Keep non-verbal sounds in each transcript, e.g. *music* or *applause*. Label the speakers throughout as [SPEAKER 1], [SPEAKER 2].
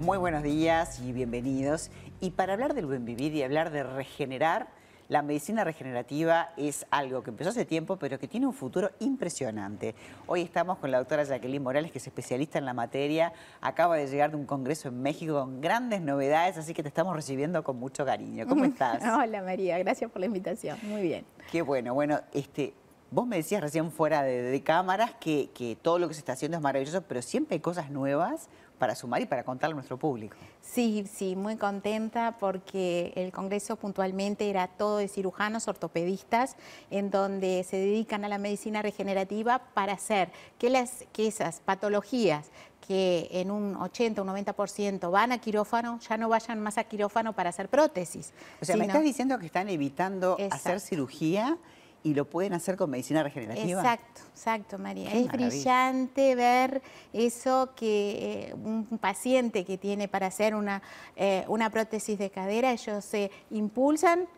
[SPEAKER 1] Muy buenos días y bienvenidos. Y para hablar del buen vivir y hablar de regenerar, la medicina regenerativa es algo que empezó hace tiempo, pero que tiene un futuro impresionante. Hoy estamos con la doctora Jacqueline Morales, que es especialista en la materia. Acaba de llegar de un congreso en México con grandes novedades, así que te estamos recibiendo con mucho cariño. ¿Cómo *laughs* estás?
[SPEAKER 2] Hola María, gracias por la invitación. Muy bien.
[SPEAKER 1] Qué bueno. Bueno, este, Vos me decías recién fuera de, cámaras que, que, todo lo que se está haciendo es maravilloso, pero siempre hay cosas nuevas para sumar y para contarle a nuestro público.
[SPEAKER 2] Sí, sí, muy contenta porque el Congreso puntualmente era todo de cirujanos ortopedistas en donde se dedican a la medicina regenerativa para hacer que, las, que esas patologías que en un 80 o 90% van a quirófano, ya no vayan más a quirófano para hacer prótesis.
[SPEAKER 1] O sea, me estás diciendo que están evitando hacer cirugía y lo pueden hacer con medicina regenerativa.
[SPEAKER 2] Exacto, exacto, María. es brillante ver eso que eh, un paciente que tiene para hacer una, eh, una prótesis de cadera, ellos se impulsan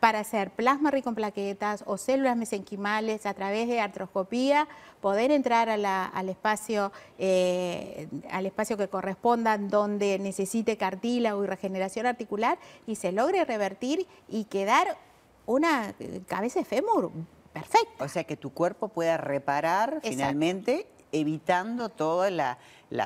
[SPEAKER 2] para hacer plasma rico en plaquetas o células mesenquimales a través de artroscopía, poder entrar al, espacio, eh, al espacio que corresponda donde necesite cartílago y regeneración articular y se logre revertir y quedar una cabeza de fémur perfecta.
[SPEAKER 1] O sea, que tu cuerpo pueda reparar finalmente evitando toda la,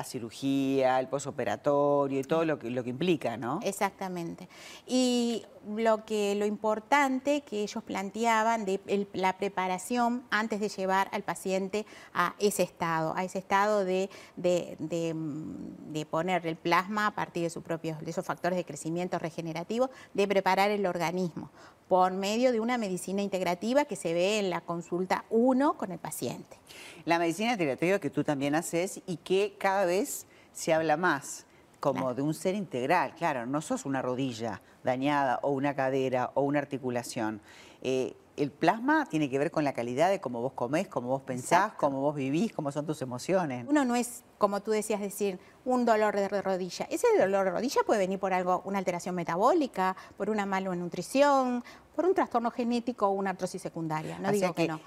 [SPEAKER 1] cirugía, el posoperatorio y todo lo que, lo que implica, ¿no?
[SPEAKER 2] Exactamente. Y lo que lo importante que ellos planteaban de la preparación antes de llevar al paciente a ese estado, a ese estado de, de, poner el plasma a partir de, sus propios, de esos factores de crecimiento regenerativo, de preparar el organismo por medio de una medicina integrativa que se ve en la consulta 1 con el paciente.
[SPEAKER 1] La medicina integrativa que tú también haces y que cada vez se habla más como de un ser integral, claro, no sos una rodilla dañada o una cadera o una articulación. Eh, el plasma tiene que ver con la calidad de cómo vos comés, cómo vos pensás, cómo vos vivís, cómo son tus emociones.
[SPEAKER 2] Uno no es, como tú decías, decir, un dolor de rodilla. Ese dolor de rodilla puede venir por algo, una alteración metabólica, por una mala nutrición, por un trastorno genético o una artrosis secundaria. No digo que, no.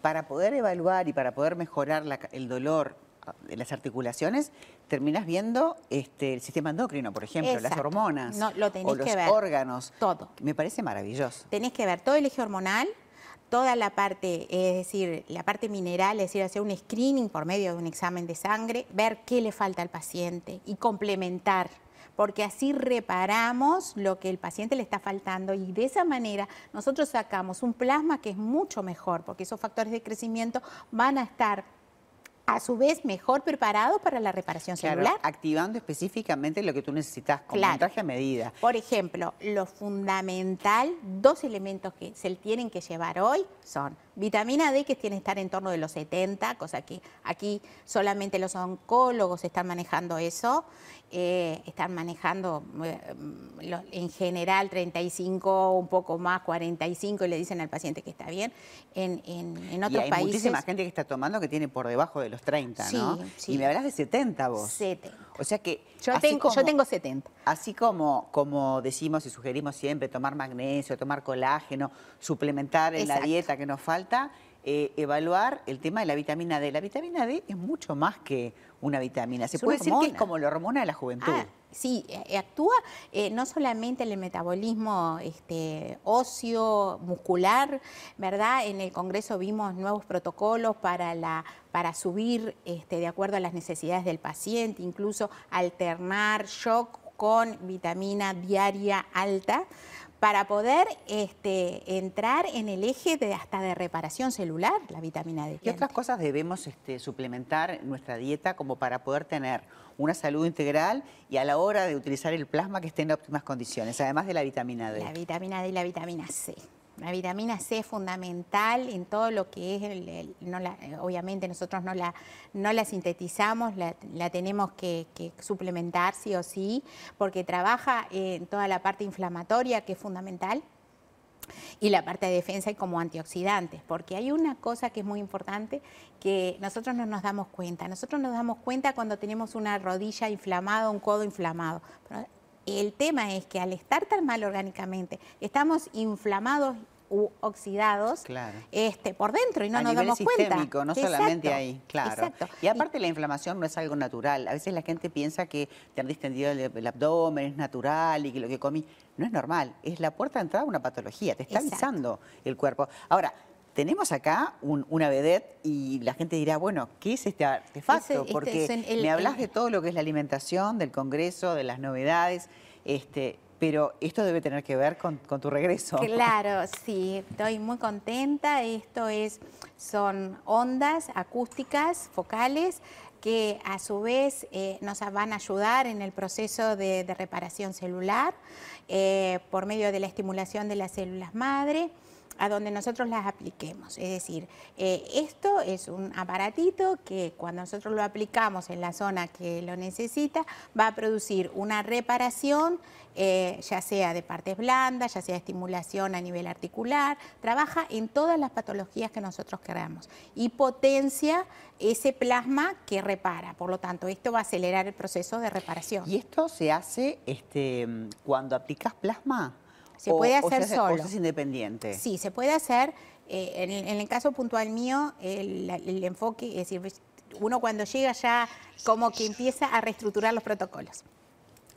[SPEAKER 1] para poder evaluar y para poder mejorar el dolor de las articulaciones, terminas viendo este, el sistema endocrino, por ejemplo, las hormonas,
[SPEAKER 2] no, lo
[SPEAKER 1] o
[SPEAKER 2] los
[SPEAKER 1] órganos.
[SPEAKER 2] Todo.
[SPEAKER 1] Me parece maravilloso.
[SPEAKER 2] Tenés que ver todo el eje hormonal, toda la parte, es decir, la parte mineral, es decir, hacer un screening por medio de un examen de sangre, ver qué le falta al paciente y complementar porque así reparamos lo que el paciente le está faltando y de esa manera nosotros sacamos un plasma que es mucho mejor, porque esos factores de crecimiento van a estar a su vez mejor preparado para la reparación celular.
[SPEAKER 1] Activando específicamente lo que tú necesitas, con un traje a medida.
[SPEAKER 2] Por ejemplo, lo fundamental, dos elementos que se tienen que llevar hoy son vitamina D, que tiene que estar en torno de los 70, cosa que aquí solamente los oncólogos están manejando eso, eh, están manejando eh, en general 35, un poco más, 45, y le dicen al paciente que está bien. En, en, otros
[SPEAKER 1] y
[SPEAKER 2] hay
[SPEAKER 1] muchísima gente que está tomando que tiene por debajo de los 30, ¿no? Y me hablas de 70 vos.
[SPEAKER 2] 70.
[SPEAKER 1] O sea que...
[SPEAKER 2] Yo, tengo, yo tengo 70.
[SPEAKER 1] Así como, como decimos y sugerimos siempre, tomar magnesio, tomar colágeno, suplementar en la dieta que nos falta, eh, evaluar el tema de la vitamina D. La vitamina D es mucho más que una vitamina. Se puede decir que es como la hormona de la juventud. Ah,
[SPEAKER 2] sí, eh, actúa eh, no solamente en el metabolismo este, óseo, muscular, ¿verdad? En el Congreso vimos nuevos protocolos para, para subir este, de acuerdo a las necesidades del paciente, incluso alternar shock con vitamina diaria alta para poder este, entrar en el eje de hasta de reparación celular, la vitamina D.
[SPEAKER 1] ¿Qué otras cosas debemos este, suplementar en nuestra dieta como para poder tener una salud integral y a la hora de utilizar el plasma que esté en óptimas condiciones, además de la vitamina D?
[SPEAKER 2] La vitamina D y la vitamina C. La vitamina C es fundamental en todo lo que es, el, obviamente nosotros no la, no la sintetizamos, la, tenemos que, suplementar sí o sí, porque trabaja en toda la parte inflamatoria que es fundamental y la parte de defensa y como antioxidantes, porque hay una cosa que es muy importante que nosotros no nos damos cuenta. Nosotros nos damos cuenta cuando tenemos una rodilla inflamada, un codo inflamado. El tema es que al estar tan mal orgánicamente, estamos inflamados u oxidados
[SPEAKER 1] Claro.
[SPEAKER 2] este, por dentro y no
[SPEAKER 1] a
[SPEAKER 2] nos
[SPEAKER 1] nivel
[SPEAKER 2] damos
[SPEAKER 1] sistémico,
[SPEAKER 2] cuenta.
[SPEAKER 1] no solamente ahí, claro.
[SPEAKER 2] Exacto.
[SPEAKER 1] Y aparte la inflamación no es algo natural. A veces la gente piensa que tener distendido el, el abdomen es natural y que lo que comí no es normal. Es la puerta de entrada a una patología, te está
[SPEAKER 2] Exacto.
[SPEAKER 1] avisando el cuerpo. Ahora, tenemos acá un- una vedette y la gente dirá, bueno, ¿qué es este artefacto?
[SPEAKER 2] Ese- este
[SPEAKER 1] Porque
[SPEAKER 2] es el-
[SPEAKER 1] me hablas de todo lo que es la alimentación, del congreso, de las novedades, este, pero esto debe tener que ver con, con tu regreso.
[SPEAKER 2] Claro, sí, estoy muy contenta. Esto es, son ondas acústicas focales que a su vez eh, nos van a ayudar en el proceso de, de reparación celular eh, por medio de la estimulación de las células madre a donde nosotros las apliquemos. Es decir, eh, esto es un aparatito que cuando nosotros lo aplicamos en la zona que lo necesita, va a producir una reparación, eh, ya sea de partes blandas, ya sea estimulación a nivel articular, trabaja en todas las patologías que nosotros queramos y potencia ese plasma que repara. Por lo tanto, esto va a acelerar el proceso de reparación.
[SPEAKER 1] ¿Y esto se hace este, cuando aplicas plasma?
[SPEAKER 2] Se puede hacer
[SPEAKER 1] se hace-
[SPEAKER 2] solo.
[SPEAKER 1] O se hace independiente.
[SPEAKER 2] Sí, se puede hacer. eh, en, el- en el caso puntual mío, el, el enfoque, es decir, uno cuando llega ya como que empieza a reestructurar los protocolos.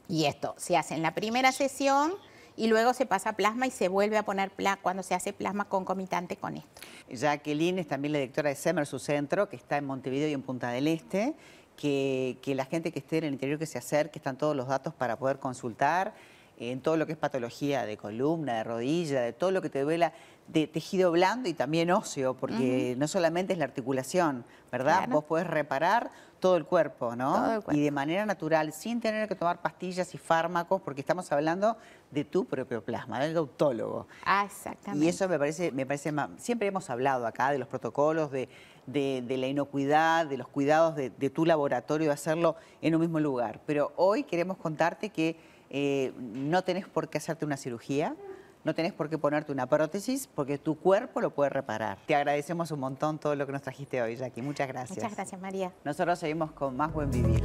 [SPEAKER 2] Y esto se hace en la primera sesión y luego se pasa a plasma y se vuelve a poner plasma cuando se hace plasma concomitante con esto.
[SPEAKER 1] Jacqueline es también la directora de SEMER, su centro, que está en Montevideo y en Punta del Este. Que, que la gente que esté en el interior que se acerque, están todos los datos para poder consultar en todo lo que es patología de columna, de rodilla, de todo lo que te duela de tejido blando y también óseo, porque no solamente es la articulación, ¿verdad?
[SPEAKER 2] Claro.
[SPEAKER 1] Vos podés reparar todo el cuerpo, ¿no?
[SPEAKER 2] Todo el cuerpo.
[SPEAKER 1] Y de manera natural, sin tener que tomar pastillas y fármacos, porque estamos hablando de tu propio plasma, del autólogo.
[SPEAKER 2] Ah, exactamente.
[SPEAKER 1] Y eso me parece, me parece siempre hemos hablado acá de los protocolos, de, de- de la inocuidad, de los cuidados de, de tu laboratorio, de hacerlo en un mismo lugar. Pero hoy queremos contarte que eh, no tenés por qué hacerte una cirugía, no tenés por qué ponerte una prótesis, porque tu cuerpo lo puede reparar. Te agradecemos un montón todo lo que nos trajiste hoy, Jackie. Muchas gracias.
[SPEAKER 2] Muchas gracias, María.
[SPEAKER 1] Nosotros seguimos con más buen vivir.